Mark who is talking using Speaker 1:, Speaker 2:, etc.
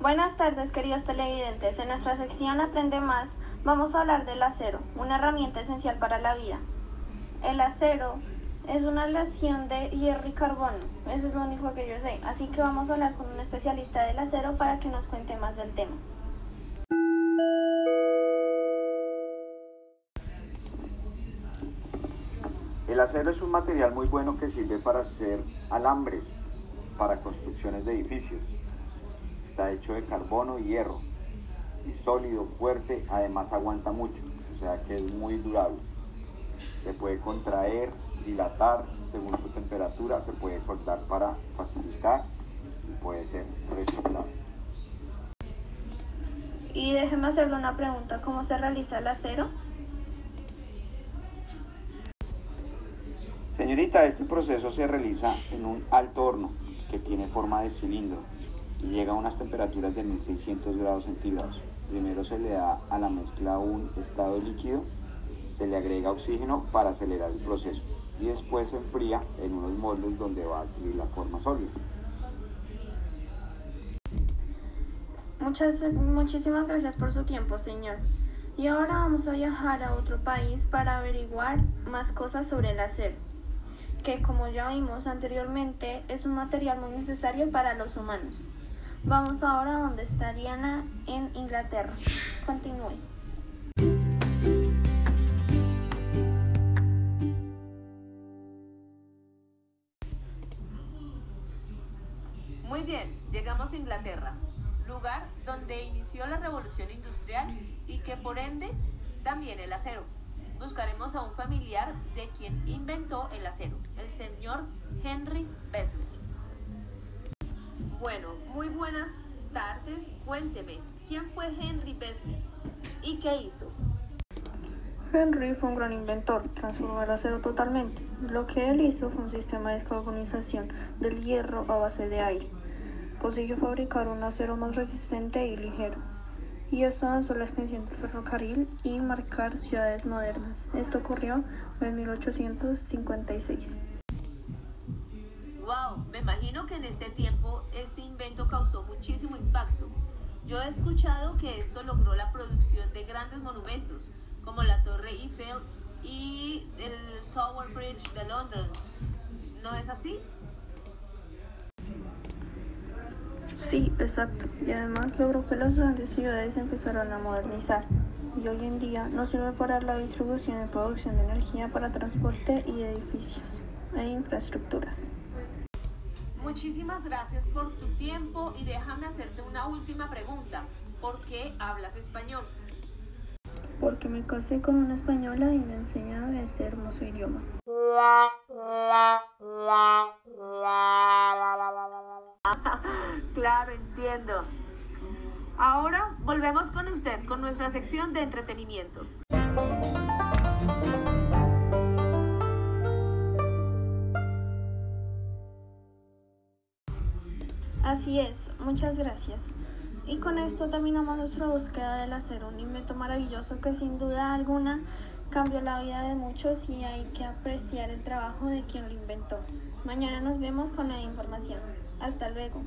Speaker 1: Buenas tardes, queridos televidentes. En nuestra sección Aprende Más vamos a hablar del acero, una herramienta esencial para la vida. El acero es una aleación de hierro y carbono, eso es lo único que yo sé. Así que vamos a hablar con un especialista del acero para que nos cuente más del tema.
Speaker 2: El acero es un material muy bueno que sirve para hacer alambres para construcciones de edificios está hecho de carbono y hierro, y sólido, fuerte, además aguanta mucho, o sea que es muy durable. Se puede contraer, dilatar según su temperatura, se puede soltar para facilitar y puede ser reciclado.
Speaker 1: Y déjeme hacerle una pregunta, ¿cómo se realiza el acero?
Speaker 2: Señorita, este proceso se realiza en un alto horno que tiene forma de cilindro y llega a unas temperaturas de 1600 grados centígrados. Primero se le da a la mezcla un estado líquido, se le agrega oxígeno para acelerar el proceso y después se enfría en unos moldes donde va a adquirir la forma sólida.
Speaker 1: Muchas, muchísimas gracias por su tiempo, señor. Y ahora vamos a viajar a otro país para averiguar más cosas sobre el acero, que como ya vimos anteriormente es un material muy necesario para los humanos. Vamos ahora donde está Diana en Inglaterra. Continúe.
Speaker 3: Muy bien, llegamos a Inglaterra, lugar donde inició la revolución industrial y que por ende también el acero. Buscaremos a un familiar de quien inventó el acero, el señor Henry Bessemer. Bueno, muy buenas tardes. Cuénteme, ¿quién fue Henry Bessemer y qué hizo?
Speaker 1: Henry fue un gran inventor, transformó el acero totalmente. Lo que él hizo fue un sistema de descarbonización del hierro a base de aire. Consiguió fabricar un acero más resistente y ligero. Y esto avanzó la extensión del ferrocarril y marcar ciudades modernas. Esto ocurrió en 1856.
Speaker 3: Wow, me imagino que en este tiempo este invento causó muchísimo impacto. Yo he escuchado que esto logró la producción de grandes monumentos, como la Torre Eiffel y el Tower Bridge de London. ¿No es así?
Speaker 1: Sí, exacto. Y además logró que las grandes ciudades empezaran a modernizar. Y hoy en día no sirve para la distribución y producción de energía para transporte y edificios e infraestructuras.
Speaker 3: Muchísimas gracias por tu tiempo y déjame hacerte una última pregunta. ¿Por qué hablas español?
Speaker 1: Porque me casé con una española y me enseña este hermoso idioma.
Speaker 3: claro, entiendo. Ahora volvemos con usted con nuestra sección de entretenimiento.
Speaker 1: Así es, muchas gracias. Y con esto terminamos nuestra búsqueda del acero, un invento maravilloso que sin duda alguna cambió la vida de muchos y hay que apreciar el trabajo de quien lo inventó. Mañana nos vemos con la información. Hasta luego.